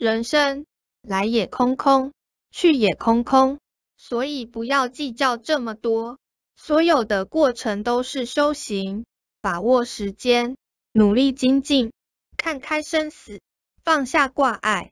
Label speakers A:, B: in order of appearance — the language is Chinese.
A: 人生来也空空去也空空所以不要计较这么多。所有的过程都是修行把握时间努力精进看开生死放下挂碍。